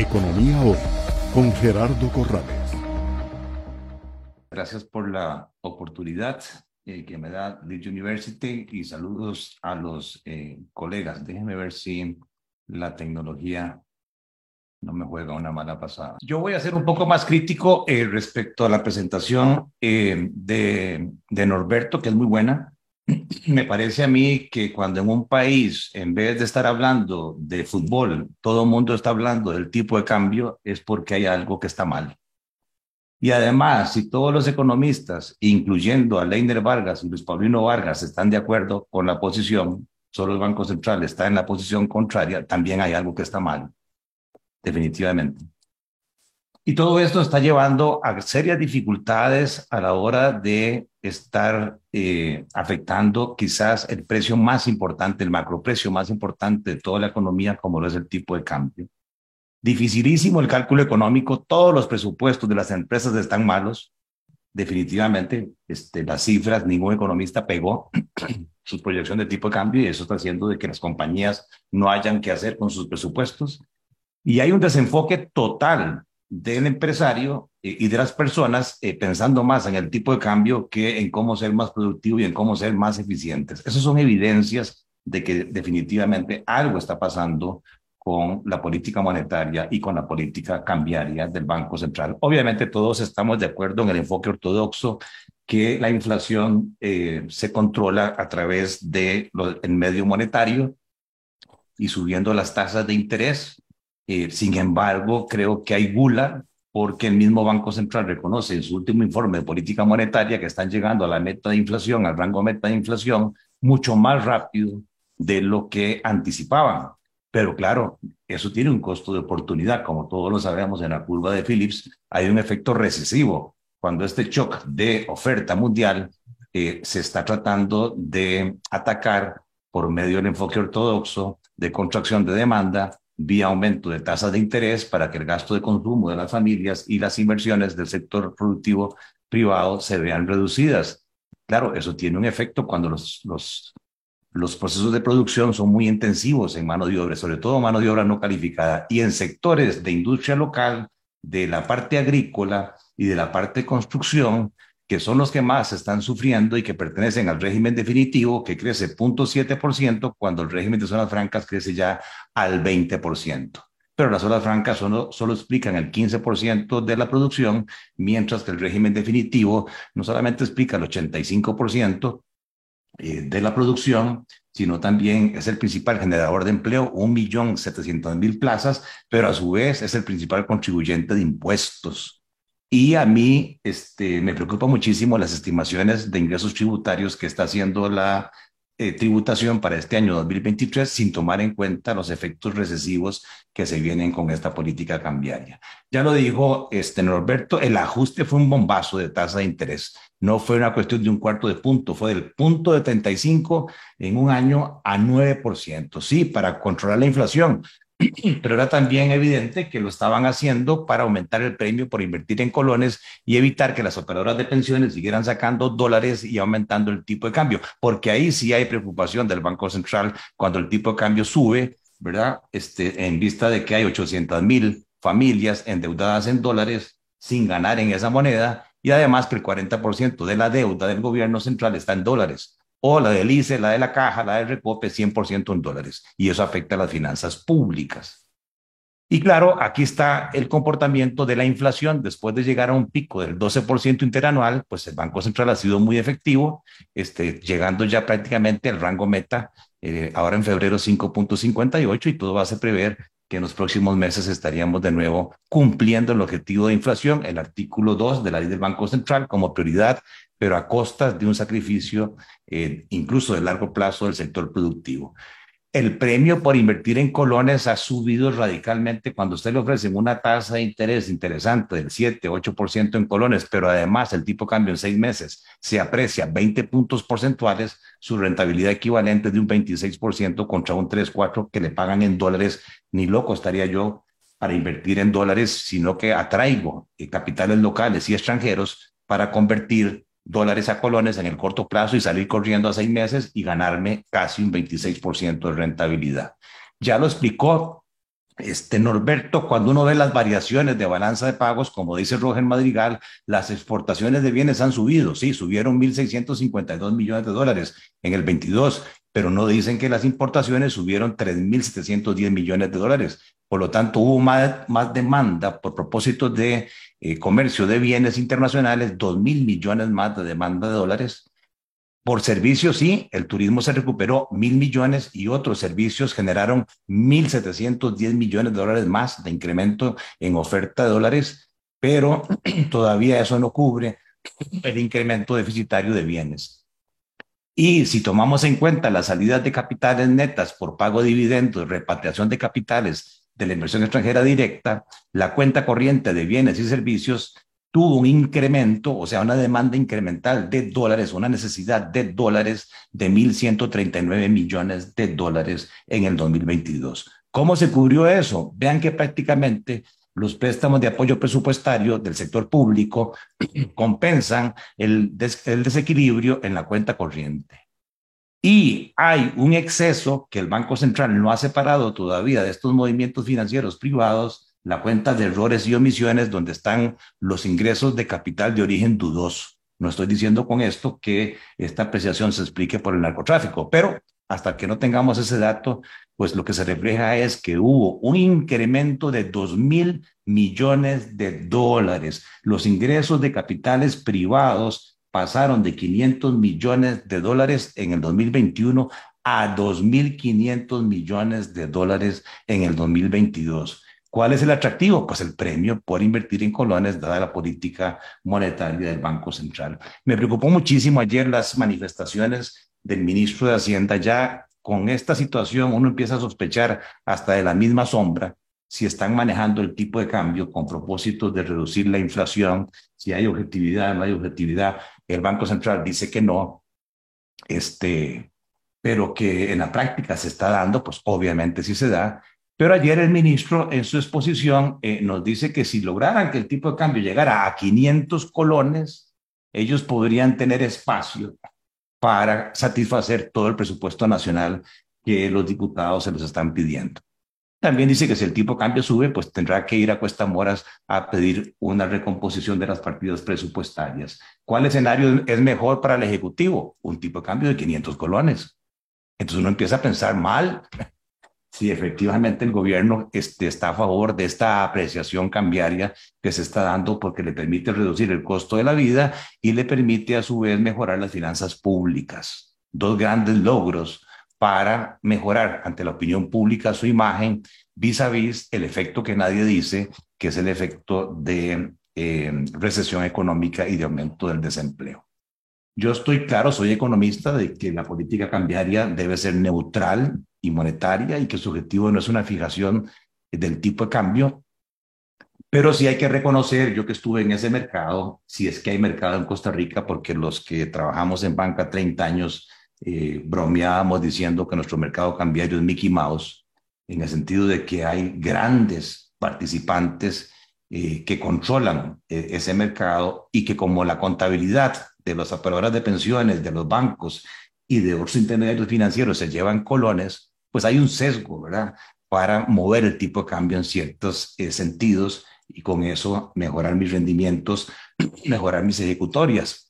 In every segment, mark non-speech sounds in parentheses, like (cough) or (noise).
Economía Hoy con Gerardo Corrales. Gracias por la oportunidad eh, que me da Leeds University y saludos a los eh, colegas. Déjenme ver si la tecnología no me juega una mala pasada. Yo voy a ser un poco más crítico eh, respecto a la presentación de, de Norberto, que es muy buena. Me parece a mí que cuando en un país, en vez de estar hablando de fútbol, todo el mundo está hablando del tipo de cambio, es porque hay algo que está mal. Y además, si todos los economistas, incluyendo a Leiner Vargas y Luis Paulino Vargas, están de acuerdo con la posición, solo el Banco Central está en la posición contraria, también hay algo que está mal, definitivamente. Y todo esto está llevando a serias dificultades a la hora de estar eh, afectando quizás el precio más importante, el macroprecio más importante de toda la economía, como lo es el tipo de cambio. Dificilísimo el cálculo económico, todos los presupuestos de las empresas están malos. Definitivamente, este, las cifras, ningún economista pegó (clears throat) su proyección de tipo de cambio y eso está haciendo de que las compañías no hayan que hacer con sus presupuestos. Y hay un desenfoque total del empresario eh, y de las personas eh, pensando más en el tipo de cambio que en cómo ser más productivo y en cómo ser más eficientes. Esas son evidencias de que definitivamente algo está pasando con la política monetaria y con la política cambiaria del Banco Central. Obviamente todos estamos de acuerdo en el enfoque ortodoxo que la inflación eh, se controla a través del medio monetario y subiendo las tasas de interés eh, sin embargo, creo que hay gula porque el mismo Banco Central reconoce en su último informe de política monetaria que están llegando a la meta de inflación, al rango meta de inflación, mucho más rápido de lo que anticipaban. Pero claro, eso tiene un costo de oportunidad, como todos lo sabemos en la curva de Phillips, hay un efecto recesivo. Cuando este shock de oferta mundial eh, se está tratando de atacar por medio del enfoque ortodoxo de contracción de demanda, vía aumento de tasas de interés para que el gasto de consumo de las familias y las inversiones del sector productivo privado se vean reducidas. Claro, eso tiene un efecto cuando los, los, los procesos de producción son muy intensivos en mano de obra, sobre todo mano de obra no calificada, y en sectores de industria local, de la parte agrícola y de la parte de construcción, que son los que más están sufriendo y que pertenecen al régimen definitivo, que crece 0.7%, cuando el régimen de zonas francas crece ya al 20%. Pero las zonas francas solo, solo explican el 15% de la producción, mientras que el régimen definitivo no solamente explica el 85% eh, de la producción, sino también es el principal generador de empleo, 1.700.000 plazas, pero a su vez es el principal contribuyente de impuestos y a mí este, me preocupa muchísimo las estimaciones de ingresos tributarios que está haciendo la eh, tributación para este año 2023 sin tomar en cuenta los efectos recesivos que se vienen con esta política cambiaria. Ya lo dijo este Norberto, el ajuste fue un bombazo de tasa de interés. No fue una cuestión de un cuarto de punto, fue del punto de 35 en un año a 9%. Sí, para controlar la inflación, (clears throat) pero era también evidente que lo estaban haciendo para aumentar el premio por invertir en colones y evitar que las operadoras de pensiones siguieran sacando dólares y aumentando el tipo de cambio, porque ahí sí hay preocupación del Banco Central cuando el tipo de cambio sube, ¿verdad? Este, en vista de que hay 800 mil familias endeudadas en dólares sin ganar en esa moneda y además que el 40% de la deuda del gobierno central está en dólares o la del ICE, la de la caja, la del recope, 100% en dólares. Y eso afecta a las finanzas públicas. Y claro, aquí está el comportamiento de la inflación. Después de llegar a un pico del 12% interanual, pues el Banco Central ha sido muy efectivo, este, llegando ya prácticamente al rango meta, eh, ahora en febrero 5.58 y todo va a prever que en los próximos meses estaríamos de nuevo cumpliendo el objetivo de inflación, el artículo 2 de la ley del Banco Central como prioridad, pero a costas de un sacrificio eh, incluso de largo plazo del sector productivo. El premio por invertir en colones ha subido radicalmente cuando usted le ofrece una tasa de interés interesante del 7, 8% en colones, pero además el tipo de cambio en seis meses se aprecia 20 puntos porcentuales, su rentabilidad equivalente de un 26% contra un 3, 4 que le pagan en dólares. Ni loco estaría yo para invertir en dólares, sino que atraigo eh, capitales locales y extranjeros para convertir dólares a colones en el corto plazo y salir corriendo a seis meses y ganarme casi un 26% de rentabilidad. Ya lo explicó este Norberto, cuando uno ve las variaciones de balanza de pagos, como dice Roger Madrigal, las exportaciones de bienes han subido, sí, subieron 1.652 millones de dólares en el 22, pero no dicen que las importaciones subieron 3.710 millones de dólares. Por lo tanto, hubo más, más demanda por propósito de eh, comercio de bienes internacionales, 2.000 millones más de demanda de dólares por servicios, sí, el turismo se recuperó mil millones y otros servicios generaron mil setecientos diez millones de dólares más de incremento en oferta de dólares, pero (clears throat) todavía eso no cubre el incremento deficitario de bienes. Y si tomamos en cuenta las salidas de capitales netas por pago de dividendos, repatriación de capitales de la inversión extranjera directa, la cuenta corriente de bienes y servicios tuvo un incremento, o sea, una demanda incremental de dólares, una necesidad de dólares de 1.139 millones de dólares en el 2022. ¿Cómo se cubrió eso? Vean que prácticamente los préstamos de apoyo presupuestario del sector público (clears throat) compensan el, el desequilibrio en la cuenta corriente. Y hay un exceso que el Banco Central no ha separado todavía de estos movimientos financieros privados la cuenta de errores y omisiones donde están los ingresos de capital de origen dudoso. No estoy diciendo con esto que esta apreciación se explique por el narcotráfico, pero hasta que no tengamos ese dato, pues lo que se refleja es que hubo un incremento de dos mil millones de dólares. Los ingresos de capitales privados pasaron de 500 millones de dólares en el 2021 a 2.500 millones de dólares en el 2022. ¿Cuál es el atractivo? Pues el premio por invertir en colones, dada la política monetaria del Banco Central. Me preocupó muchísimo ayer las manifestaciones del ministro de Hacienda. Ya con esta situación uno empieza a sospechar hasta de la misma sombra si están manejando el tipo de cambio con propósito de reducir la inflación, si hay objetividad, no hay objetividad. El Banco Central dice que no, este, pero que en la práctica se está dando, pues obviamente sí se da, pero ayer el ministro en su exposición eh, nos dice que si lograran que el tipo de cambio llegara a 500 colones, ellos podrían tener espacio para satisfacer todo el presupuesto nacional que los diputados se los están pidiendo. También dice que si el tipo cambio sube, pues tendrá que ir a Cuesta Moras a pedir una recomposición de las partidas presupuestarias. ¿Cuál escenario es mejor para el Ejecutivo? Un tipo de cambio de 500 colones. Entonces uno empieza a pensar mal (laughs) si efectivamente el gobierno este, está a favor de esta apreciación cambiaria que se está dando porque le permite reducir el costo de la vida y le permite a su vez mejorar las finanzas públicas. Dos grandes logros para mejorar ante la opinión pública su imagen vis a vis el efecto que nadie dice, que es el efecto de eh, recesión económica y de aumento del desempleo. Yo estoy claro, soy economista, de que la política cambiaria debe ser neutral y monetaria y que su objetivo no es una fijación del tipo de cambio, pero sí hay que reconocer, yo que estuve en ese mercado, si es que hay mercado en Costa Rica, porque los que trabajamos en banca 30 años eh, bromeábamos diciendo que nuestro mercado cambiario es Mickey Mouse, en el sentido de que hay grandes participantes eh, que controlan eh, ese mercado y que como la contabilidad de las operadoras de pensiones, de los bancos y de otros intermediarios financieros se llevan colones, pues hay un sesgo, ¿verdad? Para mover el tipo de cambio en ciertos eh, sentidos y con eso mejorar mis rendimientos, (clears throat) mejorar mis ejecutorias.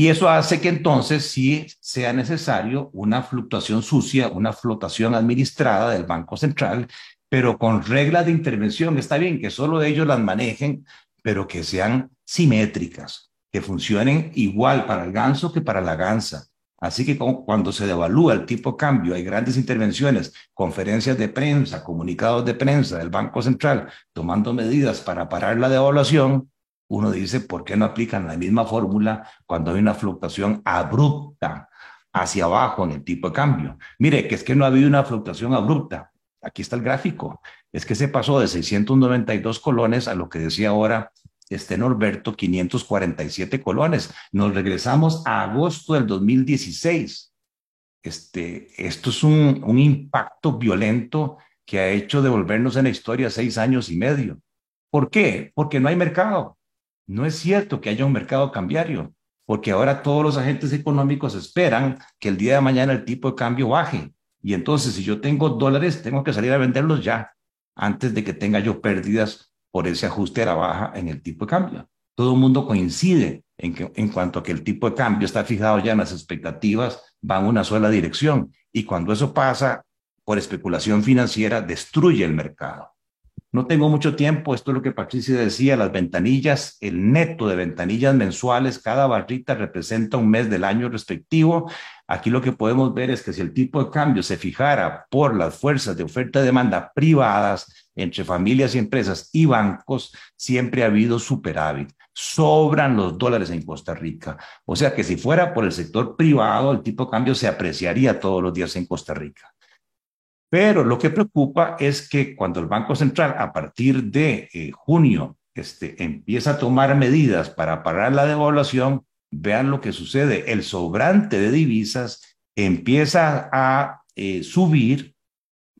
Y eso hace que entonces sí sea necesario una fluctuación sucia, una flotación administrada del Banco Central, pero con reglas de intervención. Está bien que solo ellos las manejen, pero que sean simétricas, que funcionen igual para el ganso que para la gansa, Así que cuando se devalúa el tipo de cambio, hay grandes intervenciones, conferencias de prensa, comunicados de prensa del Banco Central tomando medidas para parar la devaluación, uno dice, ¿por qué no aplican la misma fórmula cuando hay una fluctuación abrupta hacia abajo en el tipo de cambio? Mire, que es que no ha habido una fluctuación abrupta. Aquí está el gráfico. Es que se pasó de 692 colones a lo que decía ahora este Norberto, 547 colones. Nos regresamos a agosto del 2016. Este, esto es un, un impacto violento que ha hecho devolvernos en la historia seis años y medio. ¿Por qué? Porque no hay mercado. No es cierto que haya un mercado cambiario, porque ahora todos los agentes económicos esperan que el día de mañana el tipo de cambio baje. Y entonces, si yo tengo dólares, tengo que salir a venderlos ya, antes de que tenga yo pérdidas por ese ajuste a la baja en el tipo de cambio. Todo el mundo coincide en, que, en cuanto a que el tipo de cambio está fijado ya en las expectativas, va en una sola dirección. Y cuando eso pasa por especulación financiera, destruye el mercado. No tengo mucho tiempo, esto es lo que Patricia decía, las ventanillas, el neto de ventanillas mensuales, cada barrita representa un mes del año respectivo. Aquí lo que podemos ver es que si el tipo de cambio se fijara por las fuerzas de oferta y demanda privadas entre familias y empresas y bancos, siempre ha habido superávit. Sobran los dólares en Costa Rica. O sea que si fuera por el sector privado, el tipo de cambio se apreciaría todos los días en Costa Rica. Pero lo que preocupa es que cuando el Banco Central a partir de eh, junio este, empieza a tomar medidas para parar la devaluación, vean lo que sucede. El sobrante de divisas empieza a eh, subir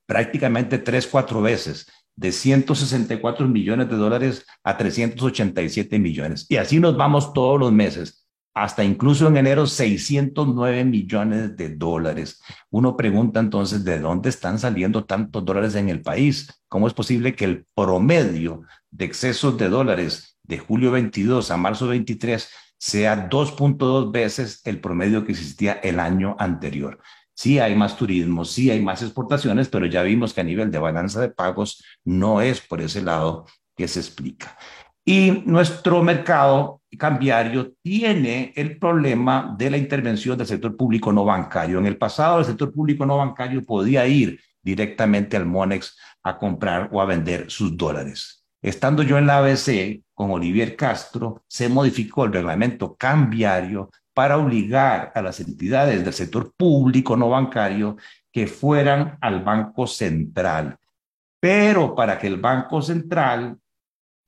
prácticamente tres, cuatro veces, de 164 millones de dólares a 387 millones. Y así nos vamos todos los meses hasta incluso en enero 609 millones de dólares. Uno pregunta entonces, ¿de dónde están saliendo tantos dólares en el país? ¿Cómo es posible que el promedio de excesos de dólares de julio 22 a marzo 23 sea 2.2 veces el promedio que existía el año anterior? Sí hay más turismo, sí hay más exportaciones, pero ya vimos que a nivel de balanza de pagos no es por ese lado que se explica. Y nuestro mercado cambiario tiene el problema de la intervención del sector público no bancario. En el pasado, el sector público no bancario podía ir directamente al Monex a comprar o a vender sus dólares. Estando yo en la ABC con Olivier Castro, se modificó el reglamento cambiario para obligar a las entidades del sector público no bancario que fueran al Banco Central. Pero para que el Banco Central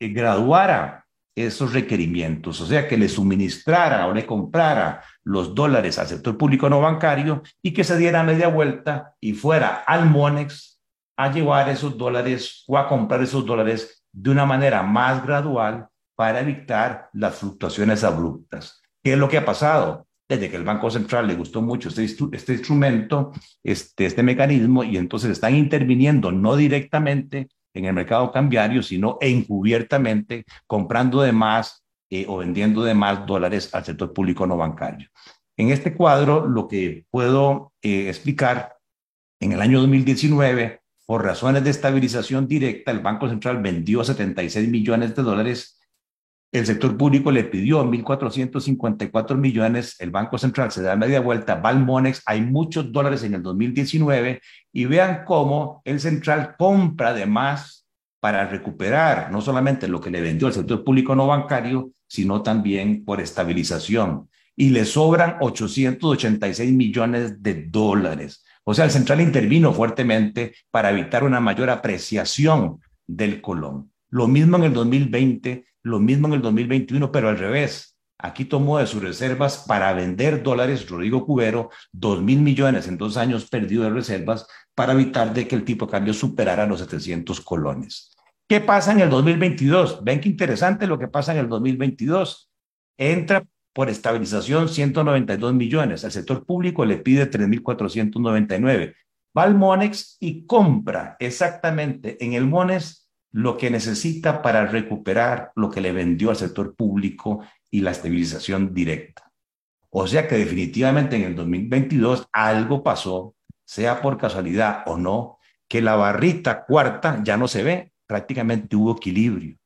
graduara esos requerimientos, o sea, que le suministrara o le comprara los dólares al sector público no bancario y que se diera media vuelta y fuera al Monex a llevar esos dólares o a comprar esos dólares de una manera más gradual para evitar las fluctuaciones abruptas. ¿Qué es lo que ha pasado? Desde que el Banco Central le gustó mucho este, este instrumento, este, este mecanismo, y entonces están interviniendo no directamente en el mercado cambiario, sino encubiertamente comprando de más eh, o vendiendo de más dólares al sector público no bancario. En este cuadro, lo que puedo eh, explicar, en el año 2019, por razones de estabilización directa, el Banco Central vendió 76 millones de dólares el sector público le pidió 1.454 millones, el Banco Central se da media vuelta, va hay muchos dólares en el 2019 y vean cómo el central compra además para recuperar no solamente lo que le vendió el sector público no bancario, sino también por estabilización. Y le sobran 886 millones de dólares. O sea, el central intervino fuertemente para evitar una mayor apreciación del colón. Lo mismo en el 2020 lo mismo en el 2021, pero al revés. Aquí tomó de sus reservas para vender dólares Rodrigo Cubero, dos mil millones en dos años perdidos de reservas para evitar de que el tipo de cambio superara los 700 colones. ¿Qué pasa en el 2022? Ven qué interesante lo que pasa en el 2022. Entra por estabilización 192 millones. Al sector público le pide 3.499. Va al Monex y compra exactamente en el Monex lo que necesita para recuperar lo que le vendió al sector público y la estabilización directa. O sea que definitivamente en el 2022 algo pasó, sea por casualidad o no, que la barrita cuarta ya no se ve, prácticamente hubo equilibrio.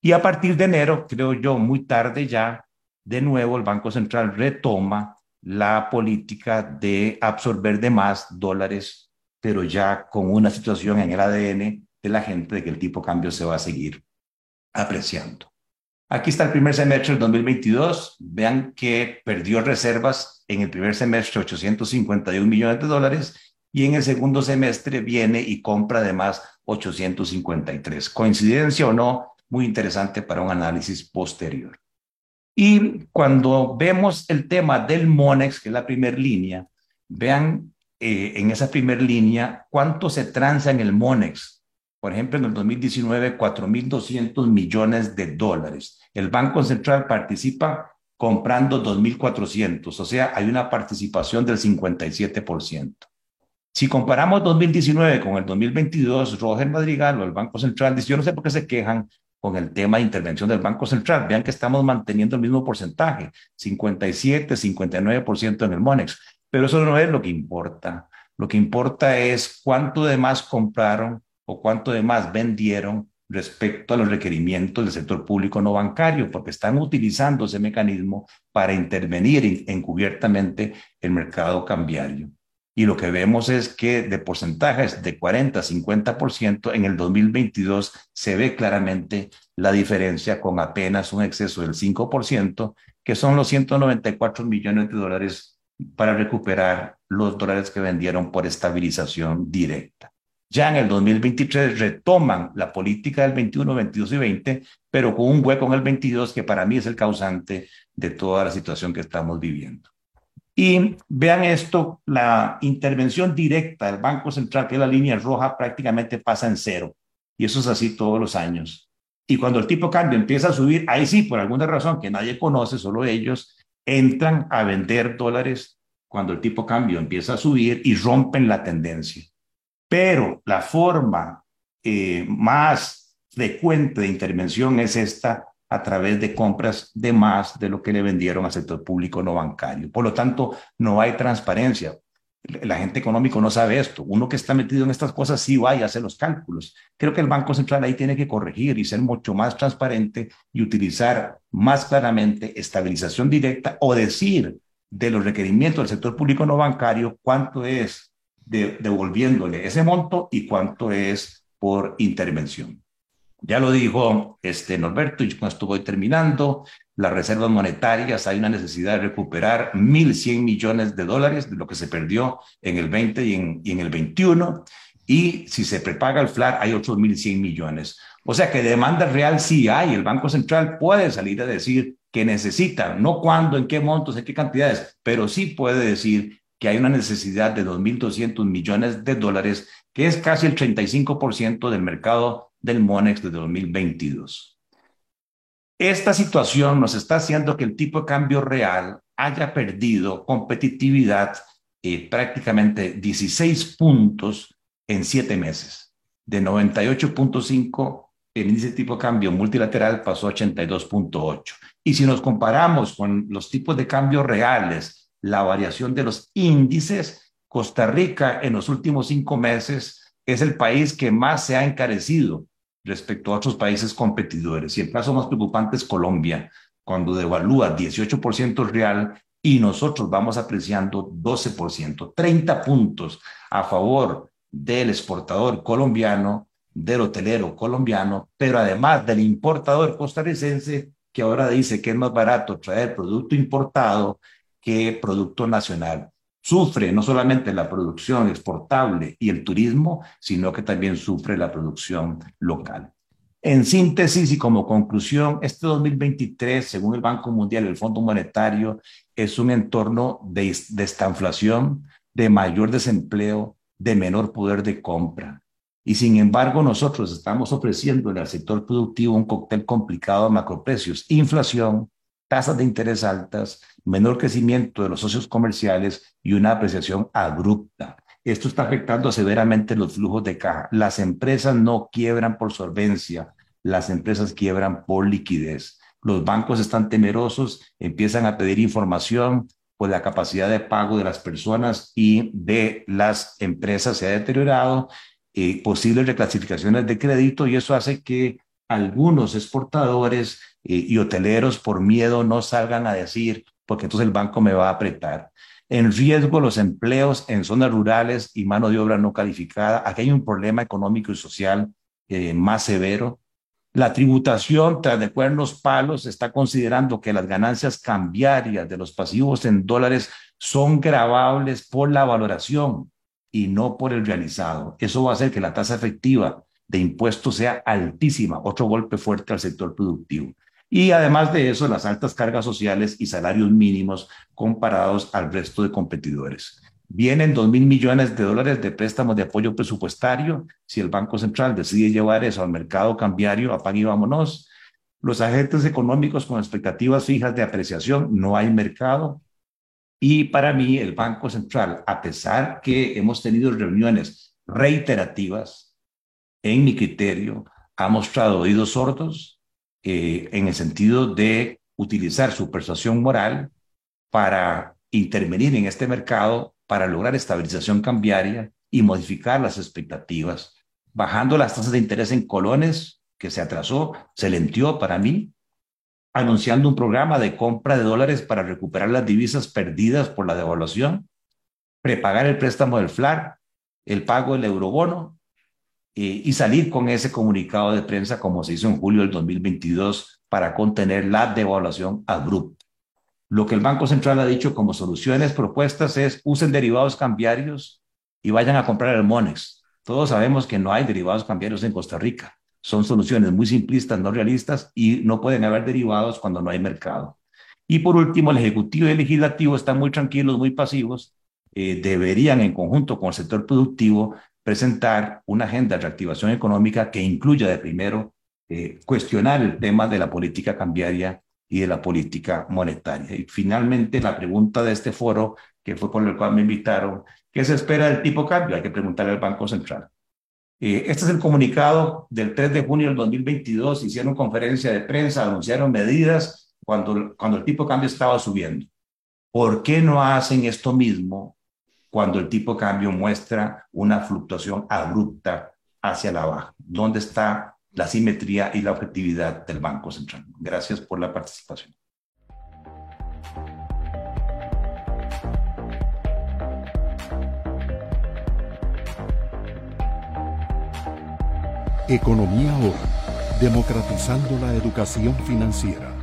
Y a partir de enero, creo yo, muy tarde ya, de nuevo el Banco Central retoma la política de absorber de más dólares, pero ya con una situación en el ADN de la gente de que el tipo de cambio se va a seguir apreciando. Aquí está el primer semestre del 2022. Vean que perdió reservas en el primer semestre 851 millones de dólares y en el segundo semestre viene y compra además 853. Coincidencia o no, muy interesante para un análisis posterior. Y cuando vemos el tema del MONEX, que es la primera línea, vean eh, en esa primera línea cuánto se transa en el MONEX por ejemplo, en el 2019, 4.200 millones de dólares. El Banco Central participa comprando 2.400, o sea, hay una participación del 57%. Si comparamos 2019 con el 2022, Roger Madrigal o el Banco Central dice, yo no sé por qué se quejan con el tema de intervención del Banco Central. Vean que estamos manteniendo el mismo porcentaje, 57, 59% en el MONEX. Pero eso no es lo que importa. Lo que importa es cuánto de más compraron o cuánto de más vendieron respecto a los requerimientos del sector público no bancario, porque están utilizando ese mecanismo para intervenir encubiertamente el mercado cambiario. Y lo que vemos es que de porcentajes de 40 a 50% en el 2022 se ve claramente la diferencia con apenas un exceso del 5%, que son los 194 millones de dólares para recuperar los dólares que vendieron por estabilización directa. Ya en el 2023 retoman la política del 21, 22 y 20, pero con un hueco en el 22 que para mí es el causante de toda la situación que estamos viviendo. Y vean esto, la intervención directa del Banco Central, que es la línea roja, prácticamente pasa en cero. Y eso es así todos los años. Y cuando el tipo de cambio empieza a subir, ahí sí, por alguna razón que nadie conoce, solo ellos, entran a vender dólares cuando el tipo de cambio empieza a subir y rompen la tendencia. Pero la forma eh, más frecuente de intervención es esta a través de compras de más de lo que le vendieron al sector público no bancario. Por lo tanto, no hay transparencia. La gente económica no sabe esto. Uno que está metido en estas cosas sí va y hace los cálculos. Creo que el Banco Central ahí tiene que corregir y ser mucho más transparente y utilizar más claramente estabilización directa o decir de los requerimientos del sector público no bancario cuánto es devolviéndole ese monto y cuánto es por intervención. Ya lo dijo este Norberto, y con esto voy terminando. Las reservas monetarias, hay una necesidad de recuperar 1.100 millones de dólares de lo que se perdió en el 20 y en, el 21. Y si se prepaga el FLAR, hay otros 1.100 millones. O sea que demanda real sí hay. El Banco Central puede salir a decir que necesita, no cuándo, en qué montos, en qué cantidades, pero sí puede decir que hay una necesidad de 2.200 millones de dólares, que es casi el 35% del mercado del MONEX de 2022. Esta situación nos está haciendo que el tipo de cambio real haya perdido competitividad eh, prácticamente 16 puntos en siete meses. De 98.5, el índice de tipo de cambio multilateral pasó a 82.8. Y si nos comparamos con los tipos de cambio reales, la variación de los índices, Costa Rica en los últimos cinco meses es el país que más se ha encarecido respecto a otros países competidores. Y el caso más preocupante es Colombia, cuando devalúa 18% real y nosotros vamos apreciando 12%, 30 puntos a favor del exportador colombiano, del hotelero colombiano, pero además del importador costarricense que ahora dice que es más barato traer producto importado que producto nacional sufre no solamente la producción exportable y el turismo, sino que también sufre la producción local. En síntesis y como conclusión, este 2023, según el Banco Mundial y el Fondo Monetario, es un entorno de, de estanflación, de mayor desempleo, de menor poder de compra. Y sin embargo, nosotros estamos ofreciendo al sector productivo un cóctel complicado de macroprecios, inflación, tasas de interés altas, menor crecimiento de los socios comerciales y una apreciación abrupta. Esto está afectando severamente los flujos de caja. Las empresas no quiebran por solvencia, las empresas quiebran por liquidez. Los bancos están temerosos, empiezan a pedir información, pues la capacidad de pago de las personas y de las empresas se ha deteriorado, eh, posibles reclasificaciones de crédito y eso hace que algunos exportadores eh, y hoteleros por miedo no salgan a decir, porque entonces el banco me va a apretar. En riesgo los empleos en zonas rurales y mano de obra no calificada. Aquí hay un problema económico y social eh, más severo. La tributación tras de cuernos palos está considerando que las ganancias cambiarias de los pasivos en dólares son gravables por la valoración y no por el realizado. Eso va a hacer que la tasa efectiva de impuestos sea altísima, otro golpe fuerte al sector productivo. Y además de eso, las altas cargas sociales y salarios mínimos comparados al resto de competidores. Vienen dos mil millones de dólares de préstamos de apoyo presupuestario. Si el Banco Central decide llevar eso al mercado cambiario, apague y vámonos. Los agentes económicos con expectativas fijas de apreciación, no hay mercado. Y para mí el Banco Central, a pesar que hemos tenido reuniones reiterativas, en mi criterio, ha mostrado oídos sordos eh, en el sentido de utilizar su persuasión moral para intervenir en este mercado, para lograr estabilización cambiaria y modificar las expectativas, bajando las tasas de interés en colones, que se atrasó, se lentió para mí, anunciando un programa de compra de dólares para recuperar las divisas perdidas por la devaluación, prepagar el préstamo del FLAR, el pago del eurobono y salir con ese comunicado de prensa como se hizo en julio del 2022 para contener la devaluación abrupta. Lo que el Banco Central ha dicho como soluciones propuestas es usen derivados cambiarios y vayan a comprar el Monex. Todos sabemos que no hay derivados cambiarios en Costa Rica son soluciones muy simplistas, no realistas y no pueden haber derivados cuando no hay mercado. Y por último, el Ejecutivo y el Legislativo están muy tranquilos, muy pasivos. Eh, deberían, en conjunto con el sector productivo, presentar una agenda de reactivación económica que incluya de primero eh, cuestionar el tema de la política cambiaria y de la política monetaria. Y finalmente, la pregunta de este foro, que fue por el cual me invitaron, ¿qué se espera del tipo cambio? Hay que preguntarle al Banco Central. Eh, este es el comunicado del 3 de junio del 2022. Hicieron conferencia de prensa, anunciaron medidas cuando, cuando el tipo cambio estaba subiendo. ¿Por qué no hacen esto mismo cuando el tipo de cambio muestra una fluctuación abrupta hacia la baja? ¿Dónde está la simetría y la objetividad del Banco Central? Gracias por la participación. Economía Hoy, democratizando la educación financiera.